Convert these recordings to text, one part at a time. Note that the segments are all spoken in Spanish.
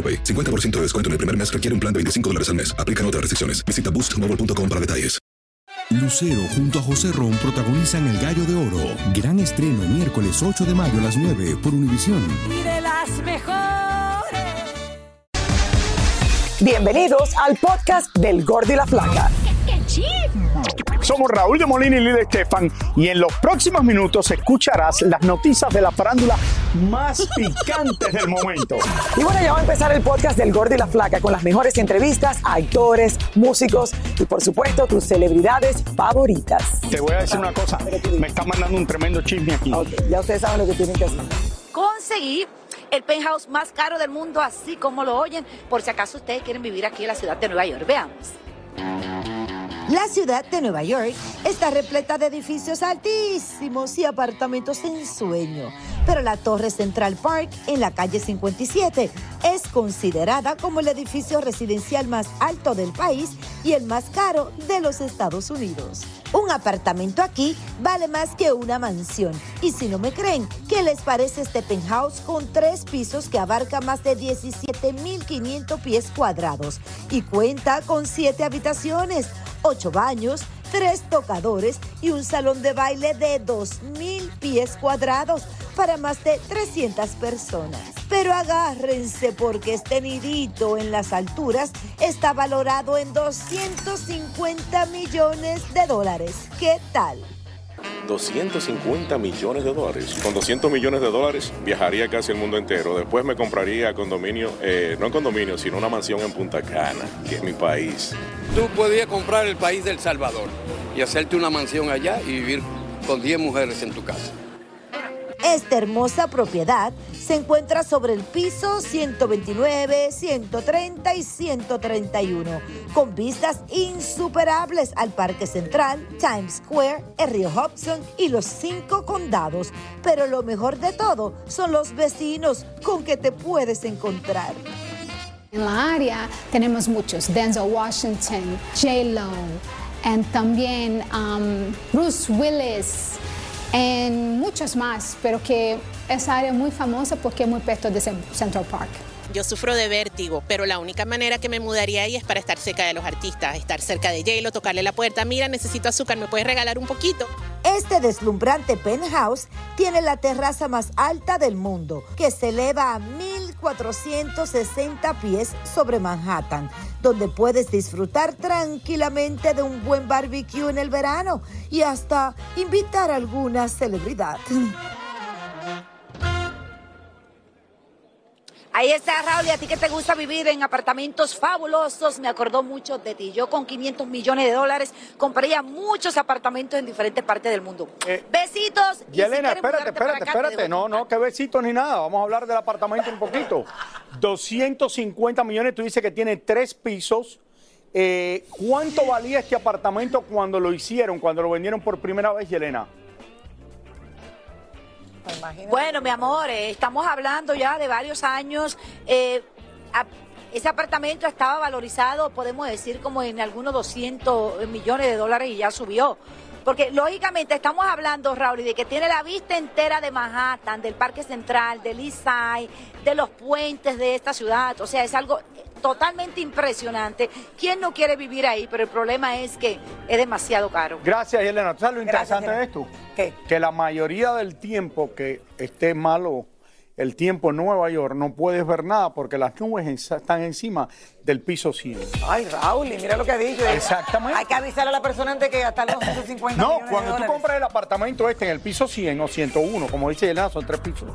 AroPay. 50% de descuento en el primer mes requiere un plan de 25 dólares al mes. Aplican otras restricciones. Visita boostmobile.com para detalles. Lucero junto a José Ron protagonizan El Gallo de Oro. Gran estreno miércoles 8 de mayo a las 9 por Univisión. y de las mejores. Bienvenidos al podcast del Gordi y la Flaca. Somos Raúl de Molina y Lidia Estefan y en los próximos minutos escucharás las noticias de la farándula más picantes del momento. Y bueno, ya va a empezar el podcast del Gordi y la Flaca con las mejores entrevistas a actores, músicos y por supuesto tus celebridades favoritas. Te voy a decir una cosa, me está mandando un tremendo chisme aquí. Ok, ya ustedes saben lo que tienen que hacer. Conseguí el penthouse más caro del mundo, así como lo oyen, por si acaso ustedes quieren vivir aquí en la ciudad de Nueva York. Veamos. La ciudad de Nueva York está repleta de edificios altísimos y apartamentos en sueño, pero la Torre Central Park en la calle 57 es considerada como el edificio residencial más alto del país y el más caro de los Estados Unidos. Un apartamento aquí vale más que una mansión. Y si no me creen, ¿qué les parece este penthouse con tres pisos que abarca más de 17.500 pies cuadrados? Y cuenta con siete habitaciones, ocho baños, tres tocadores y un salón de baile de 2.000 pies cuadrados para más de 300 personas. Pero agárrense porque este nidito en las alturas está valorado en 250 millones de dólares. ¿Qué tal? 250 millones de dólares. Con 200 millones de dólares viajaría casi el mundo entero. Después me compraría condominio, eh, no en condominio, sino una mansión en Punta Cana, que es mi país. Tú podías comprar el país del Salvador y hacerte una mansión allá y vivir con 10 mujeres en tu casa. Esta hermosa propiedad se encuentra sobre el piso 129, 130 y 131, con vistas insuperables al Parque Central, Times Square, el río Hudson y los cinco condados. Pero lo mejor de todo son los vecinos con que te puedes encontrar. En la área tenemos muchos, Denzel Washington, J-Lo, y también um, Bruce Willis, muchos más, pero que esa área es muy famosa porque es muy perto de Central Park. Yo sufro de vértigo, pero la única manera que me mudaría ahí es para estar cerca de los artistas, estar cerca de J-Lo, tocarle la puerta, mira, necesito azúcar, ¿me puedes regalar un poquito? Este deslumbrante penthouse tiene la terraza más alta del mundo, que se eleva a 1.460 pies sobre Manhattan, donde puedes disfrutar tranquilamente de un buen barbecue en el verano y hasta invitar a alguna celebridad. Ahí está, Raúl, y a ti que te gusta vivir en apartamentos fabulosos, me acordó mucho de ti. Yo con 500 millones de dólares compraría muchos apartamentos en diferentes partes del mundo. Besitos. Y si espérate, espérate, acá, espérate. No, no, qué besitos ni nada. Vamos a hablar del apartamento un poquito. 250 millones, tú dices que tiene tres pisos. Eh, ¿Cuánto valía este apartamento cuando lo hicieron, cuando lo vendieron por primera vez, Yelena? Bueno, mi amor, eh, estamos hablando ya de varios años. eh, ese apartamento estaba valorizado, podemos decir, como en algunos 200 millones de dólares y ya subió. Porque lógicamente estamos hablando, Raúl, de que tiene la vista entera de Manhattan, del Parque Central, del East Side, de los puentes de esta ciudad. O sea, es algo eh, totalmente impresionante. ¿Quién no quiere vivir ahí? Pero el problema es que es demasiado caro. Gracias, Yelena. ¿Tú sabes lo Gracias, interesante de esto? Que la mayoría del tiempo que esté malo el tiempo en Nueva York no puedes ver nada porque las nubes están encima del piso 100. Ay, Raúl, y mira lo que ha dicho. Exactamente. Hay que avisar a la persona antes que gastar los 150 No, millones de cuando tú dólares. compras el apartamento este en el piso 100 o 101, como dice Yelena, son tres pisos.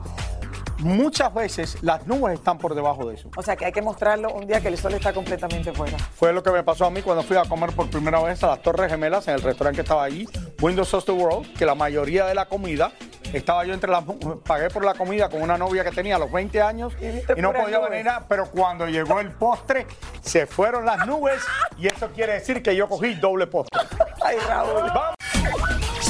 Muchas veces las nubes están por debajo de eso. O sea que hay que mostrarlo un día que el sol está completamente fuera. Fue lo que me pasó a mí cuando fui a comer por primera vez a las Torres Gemelas en el restaurante que estaba allí, Windows of the World, que la mayoría de la comida estaba yo entre las pagué por la comida con una novia que tenía a los 20 años y, no podía venir, nada, pero cuando llegó el postre se fueron las nubes y eso quiere decir que yo cogí doble postre. Ay, Raúl.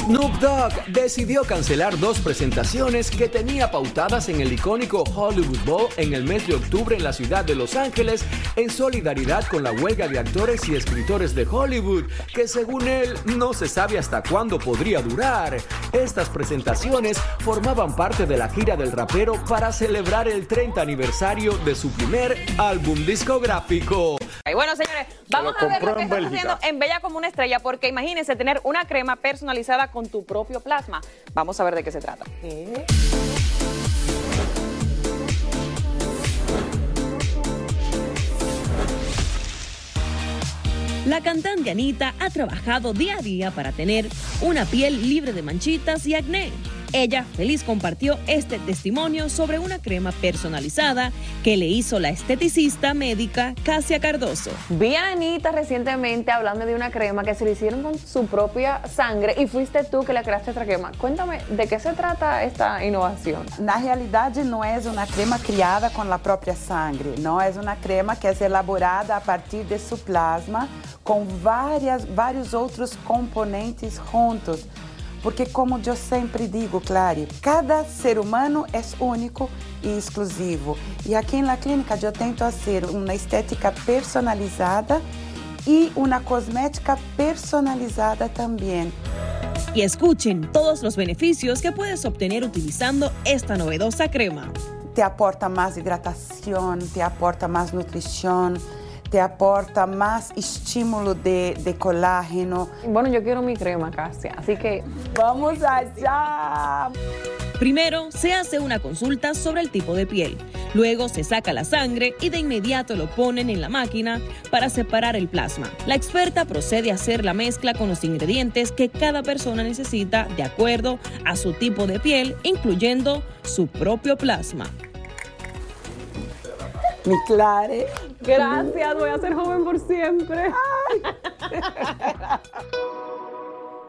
Snoop Dogg decidió cancelar dos presentaciones que tenía pautadas en el icónico Hollywood Bowl en el mes de octubre en la ciudad de Los Ángeles en solidaridad con la huelga de actores y escritores de Hollywood, que según él no se sabe hasta cuándo podría durar. Estas presentaciones formaban parte de la gira del rapero para celebrar el 30 aniversario de su primer álbum discográfico. Y bueno, señores, vamos a ver lo que Bélgica. haciendo en Bella como una estrella, porque imagínense tener una crema personalizada con tu propio plasma. Vamos a ver de qué se trata. La cantante Anita ha trabajado día a día para tener una piel libre de manchitas y acné. Ella feliz compartió este testimonio sobre una crema personalizada que le hizo la esteticista médica Casia Cardoso. Vi a Anita recientemente hablando de una crema que se le hicieron con su propia sangre y fuiste tú que le creaste esta crema. Cuéntame, ¿de qué se trata esta innovación? Na realidade, não é uma crema criada com a própria sangue, não é uma crema que é elaborada a partir de seu plasma com várias, vários outros componentes juntos. Porque, como eu sempre digo, Clary, cada ser humano é único e exclusivo. E aqui na clínica eu tento fazer uma estética personalizada e uma cosmética personalizada também. Y escuchen todos los beneficios que puedes obtener utilizando esta novedosa crema. te aporta mais hidratação, te aporta mais nutrição, te aporta más estímulo de, de colágeno. Bueno, yo quiero mi crema, Casia, así que vamos allá. Primero se hace una consulta sobre el tipo de piel. Luego se saca la sangre y de inmediato lo ponen en la máquina para separar el plasma. La experta procede a hacer la mezcla con los ingredientes que cada persona necesita de acuerdo a su tipo de piel, incluyendo su propio plasma. Mi Clare. Gracias, voy a ser joven por siempre.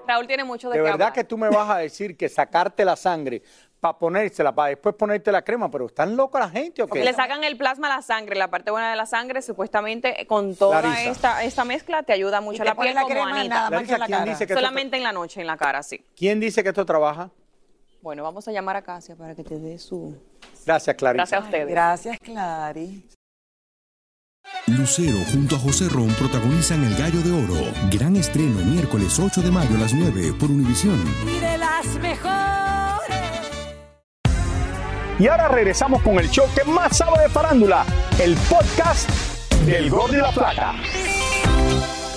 Raúl tiene mucho de, De verdad hablar. que tú me vas a decir que sacarte la sangre para ponérsela, para después ponerte la crema, pero ¿están locos la gente o qué? Le sacan el plasma a la sangre, la parte buena de la sangre, supuestamente con toda Larisa. esta, esta mezcla te ayuda mucho Y a la piel la como crema Anita. nada más que en la ¿quién cara. dice que esto- Solamente en la noche, en la cara, sí. ¿Quién dice que esto trabaja? Bueno, vamos a llamar a Casia para que te dé su... Gracias, Clarita. Gracias a ustedes. Gracias, Clary. Lucero junto a José Ron protagonizan El Gallo de Oro. Gran estreno miércoles 8 de mayo a las 9 por Univisión. Y de las mejores. Y ahora regresamos con el show que más sabe de farándula, el podcast del Gol de la Plata.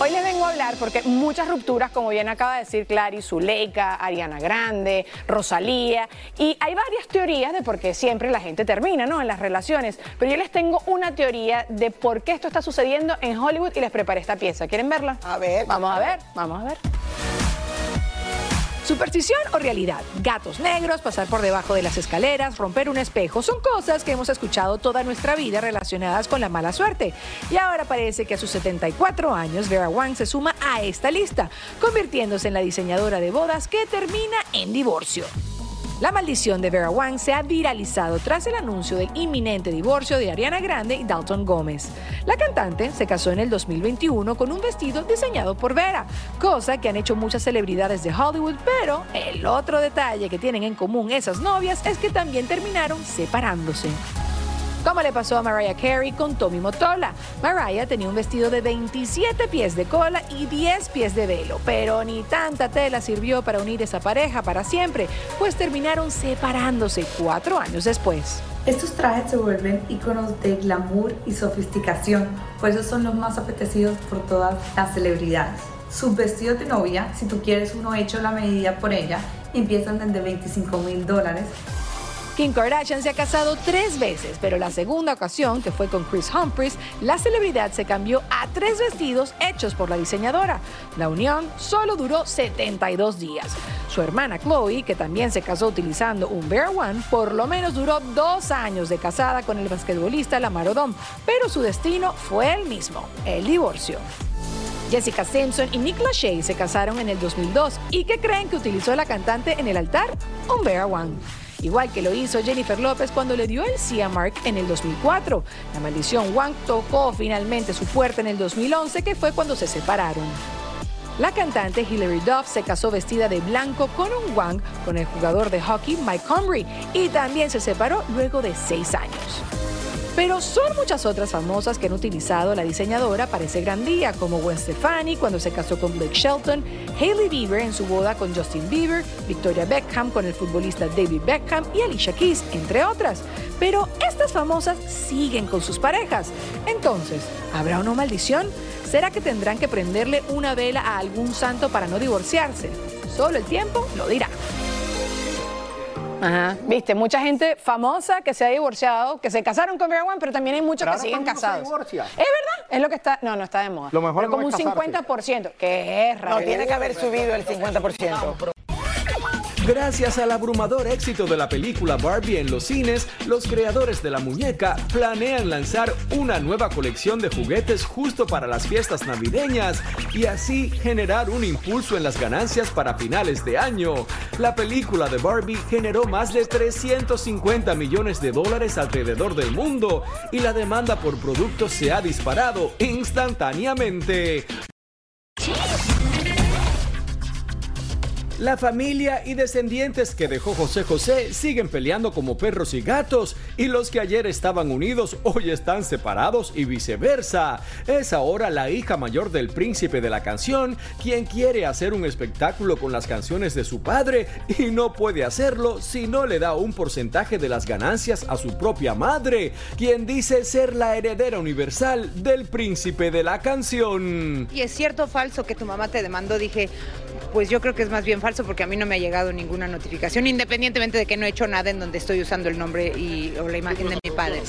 Hoy les vengo a hablar porque muchas rupturas, como bien acaba de decir Clary, Zuleika, Ariana Grande, Rosalía, y hay varias teorías de por qué siempre la gente termina, ¿no? En las relaciones. Pero yo les tengo una teoría de por qué esto está sucediendo en Hollywood y les preparé esta pieza. ¿Quieren verla? A ver. Vamos a ver, vamos a ver. Superstición o realidad. Gatos negros, pasar por debajo de las escaleras, romper un espejo, son cosas que hemos escuchado toda nuestra vida relacionadas con la mala suerte. Y ahora parece que a sus 74 años, Vera Wang se suma a esta lista, convirtiéndose en la diseñadora de bodas que termina en divorcio. La maldición de Vera Wang se ha viralizado tras el anuncio del inminente divorcio de Ariana Grande y Dalton Gómez. La cantante se casó en el 2021 con un vestido diseñado por Vera, cosa que han hecho muchas celebridades de Hollywood, pero el otro detalle que tienen en común esas novias es que también terminaron separándose. Como le pasó a Mariah Carey con Tommy Motola. Mariah tenía un vestido de 27 pies de cola y 10 pies de velo, pero ni tanta tela sirvió para unir esa pareja para siempre, pues terminaron separándose cuatro años después. Estos trajes se vuelven iconos de glamour y sofisticación, por eso son los más apetecidos por todas las celebridades. Sus vestidos de novia, si tú quieres uno hecho a la medida por ella, empiezan desde 25 mil dólares. Kim Kardashian se ha casado tres veces, pero la segunda ocasión, que fue con Chris Humphries, la celebridad se cambió a tres vestidos hechos por la diseñadora. La unión solo duró 72 días. Su hermana Chloe, que también se casó utilizando un Bear One, por lo menos duró dos años de casada con el basquetbolista Lamar Odom, pero su destino fue el mismo, el divorcio. Jessica Simpson y Nick Lachey se casaron en el 2002 y ¿qué creen que utilizó la cantante en el altar? Un Bear One. Igual que lo hizo Jennifer López cuando le dio el sí a Mark en el 2004. La maldición Wang tocó finalmente su puerta en el 2011, que fue cuando se separaron. La cantante Hilary Duff se casó vestida de blanco con un Wang con el jugador de hockey Mike Comrie y también se separó luego de seis años. Pero son muchas otras famosas que han utilizado la diseñadora para ese gran día, como Gwen Stefani cuando se casó con Blake Shelton, Hailey Bieber en su boda con Justin Bieber, Victoria Beckham con el futbolista David Beckham y Alicia Keys, entre otras. Pero estas famosas siguen con sus parejas. Entonces, ¿habrá una maldición? ¿Será que tendrán que prenderle una vela a algún santo para no divorciarse? Solo el tiempo lo dirá. Ajá. Viste, mucha gente famosa que se ha divorciado, que se casaron con Bear One, pero también hay muchos Pero que siguen se casados. Es verdad, es lo que está. No, no está de moda. Lo mejor pero no como un casarse. 50%, que es raro. No, tiene que haber subido el 50%. Gracias al abrumador éxito de la película Barbie en los cines, los creadores de la muñeca planean lanzar una nueva colección de juguetes justo para las fiestas navideñas y así generar un impulso en las ganancias para finales de año. La película de Barbie generó más de 350 millones de dólares alrededor del mundo y la demanda por productos se ha disparado instantáneamente. La familia y descendientes que dejó José José siguen peleando como perros y gatos y los que ayer estaban unidos hoy están separados y viceversa. Es ahora la hija mayor del príncipe de la canción quien quiere hacer un espectáculo con las canciones de su padre y no puede hacerlo si no le da un porcentaje de las ganancias a su propia madre, quien dice ser la heredera universal del príncipe de la canción. ¿Y es cierto o falso que tu mamá te demandó? Dije, pues yo creo que es más bien falso porque a mí no me ha llegado ninguna notificación, independientemente de que no he hecho nada en donde estoy usando el nombre y, o la imagen de mi padre.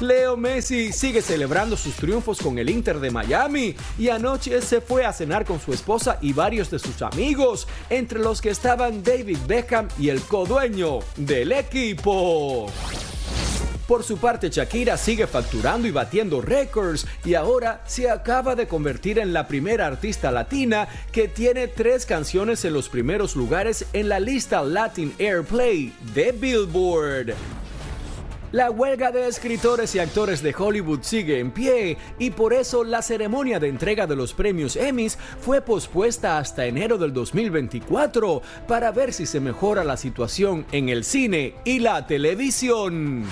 Leo Messi sigue celebrando sus triunfos con el Inter de Miami y anoche se fue a cenar con su esposa y varios de sus amigos, entre los que estaban David Beckham y el codueño del equipo. Por su parte, Shakira sigue facturando y batiendo récords y ahora se acaba de convertir en la primera artista latina que tiene tres canciones en los primeros lugares en la lista Latin Airplay de Billboard. La huelga de escritores y actores de Hollywood sigue en pie y por eso la ceremonia de entrega de los premios Emmys fue pospuesta hasta enero del 2024 para ver si se mejora la situación en el cine y la televisión.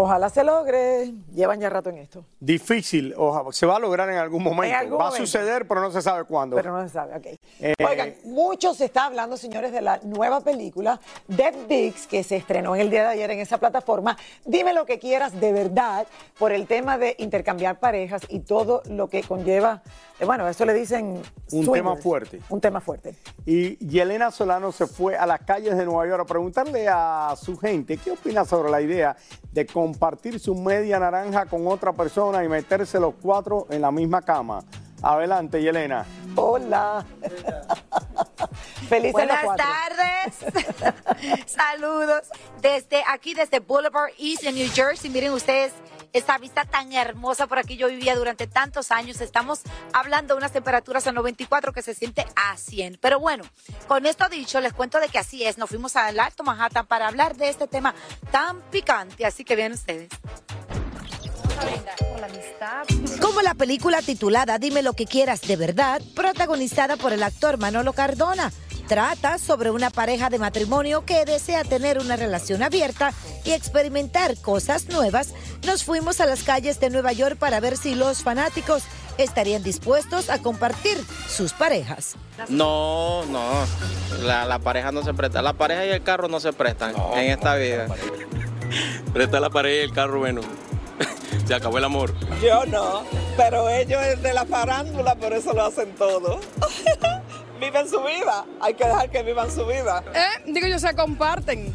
Ojalá se logre. Llevan ya rato en esto. Difícil, ojalá, se va a lograr en algún momento. algún va momento. a suceder, pero no se sabe cuándo. Pero no se sabe, ok. Eh, Oigan, mucho se está hablando, señores, de la nueva película Dead Dix, que se estrenó en el día de ayer en esa plataforma. Dime lo que quieras de verdad por el tema de intercambiar parejas y todo lo que conlleva. eh, Bueno, eso le dicen. Un swingers. tema fuerte. Un tema fuerte. Y Yelena Solano se fue a las calles de Nueva York a preguntarle a su gente qué opina sobre la idea de compartir su media naranja con otra persona y meterse los cuatro en la misma cama. Adelante, Yelena. Hola. Feliz Buenas tardes. Saludos. Desde aquí, desde Boulevard East en New Jersey. Miren ustedes esta vista tan hermosa por aquí. Yo vivía durante tantos años. Estamos hablando de unas temperaturas a 94 que se siente a 100. Pero bueno, con esto dicho, les cuento de que así es. Nos fuimos al Alto Manhattan para hablar de este tema tan picante. Así que bien ustedes. Como la película titulada Dime lo que quieras de verdad, protagonizada por el actor Manolo Cardona. Trata sobre una pareja de matrimonio que desea tener una relación abierta y experimentar cosas nuevas. Nos fuimos a las calles de Nueva York para ver si los fanáticos estarían dispuestos a compartir sus parejas. No, no. La, la pareja no se presta. La pareja y el carro no se prestan en esta vida. Presta la pared y el carro, bueno. Se acabó el amor. Yo no, pero ellos es de la farándula, por eso lo hacen todo. viven su vida. Hay que dejar que vivan su vida. ¿Eh? Digo, ellos se comparten.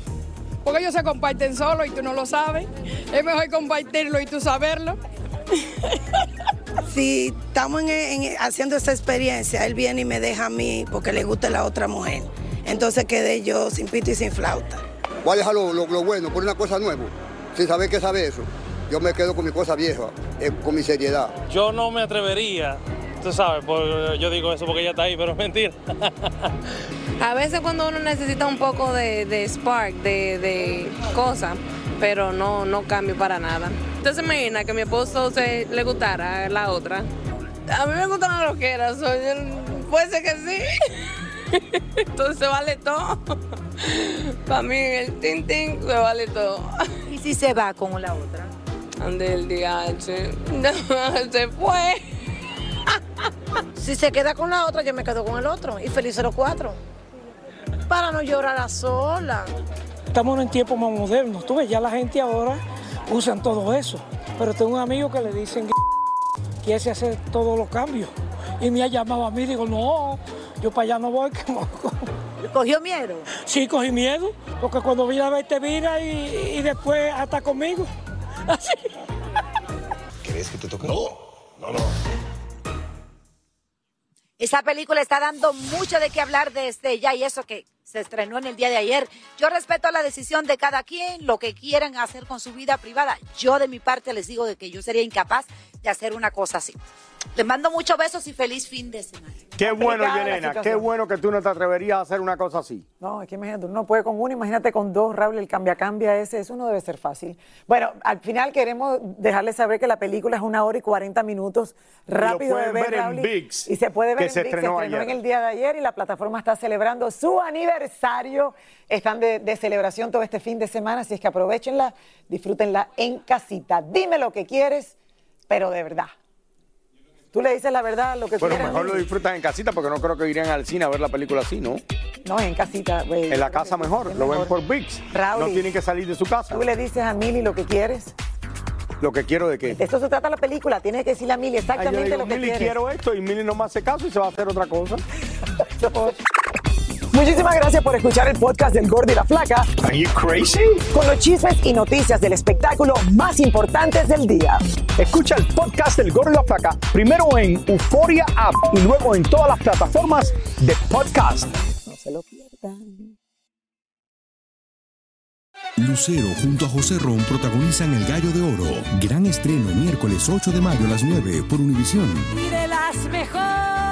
Porque ellos se comparten solo y tú no lo sabes. Es mejor compartirlo y tú saberlo. Si estamos en- en- haciendo esta experiencia, él viene y me deja a mí porque le gusta la otra mujer. Entonces quedé yo sin pito y sin flauta. Voy a dejar lo, lo- lo bueno por una cosa nueva, sin saber qué sabe eso. Yo me quedo con mi cosa vieja, eh, con mi seriedad. Yo no me atrevería, tú sabes, por- yo digo eso porque ella está ahí, pero es mentira. A veces cuando uno necesita un poco de, de spark, de, de cosas, pero no, no cambio para nada. Entonces imagina que a mi esposo se, le gustara la otra. A mí me gustan las loqueras, soy el- puede ser que sí. Entonces vale todo. Para mí el tin tin se vale todo. ¿Y si se va con la otra? Ande el DH. se fue. Si se queda con la otra, yo me quedo con el otro. Y felices los cuatro. Para no llorar a sola. Estamos en tiempos más modernos. Tú ves, ya la gente ahora usan todo eso. Pero tengo un amigo que le dicen que ese hace todos los cambios. Y me ha llamado a mí y digo, no, yo para allá no voy. que no". ¿Cogió miedo? Sí, cogí miedo. Porque cuando viene a ver te mira y, y después hasta conmigo. Así. ¿Querés que te toque? No, no, no. Esa película está dando mucho de qué hablar desde ya y eso que se estrenó en el día de ayer. Yo respeto la decisión de cada quien, lo que quieran hacer con su vida privada. Yo de mi parte les digo de que yo sería incapaz de hacer una cosa así. Les mando muchos besos y feliz fin de semana. Qué bueno, Yelena, qué bueno que tú no te atreverías a hacer una cosa así. No, es que imagínate, uno puede con uno, imagínate con dos, Raúl, el cambia-cambia ese, eso no debe ser fácil. Bueno, al final queremos dejarles saber que la película es una hora y 40 minutos, rápido de ver, ver en Raúl, ViX, y se puede ver que en se ViX, estrenó se estrenó ayer. en el día de ayer y la plataforma está celebrando su aniversario. Están de, de celebración todo este fin de semana, así es que aprovechenla, disfrútenla en casita. Dime lo que quieres, pero de verdad. Tú le dices la verdad, lo que Bueno, quieras. mejor lo disfrutan en casita porque no creo que irían al cine a ver la película así, ¿no? No, en casita. güey. En la casa mejor, lo ven por VIX. Raúl, No tienen que salir de su casa. Tú le dices a Mili lo que quieres. Lo que quiero de qué. De esto se trata la película. Tienes que decirle a Mili Ay, yo exactamente digo, lo que Mili, quieres. quiero esto y Mili no me hace caso y se va a hacer otra cosa. Muchísimas gracias por escuchar el podcast del Gordo y la Flaca. Are you crazy? Con los chismes y noticias del espectáculo más importantes del día. Escucha el podcast del Gordo y la Flaca primero en Euforia App y luego en todas las plataformas de podcast. No se lo pierdan. Lucero junto a José Ron protagonizan El Gallo de Oro. Gran estreno miércoles 8 de mayo a las 9 por Univisión. Y de las mejores.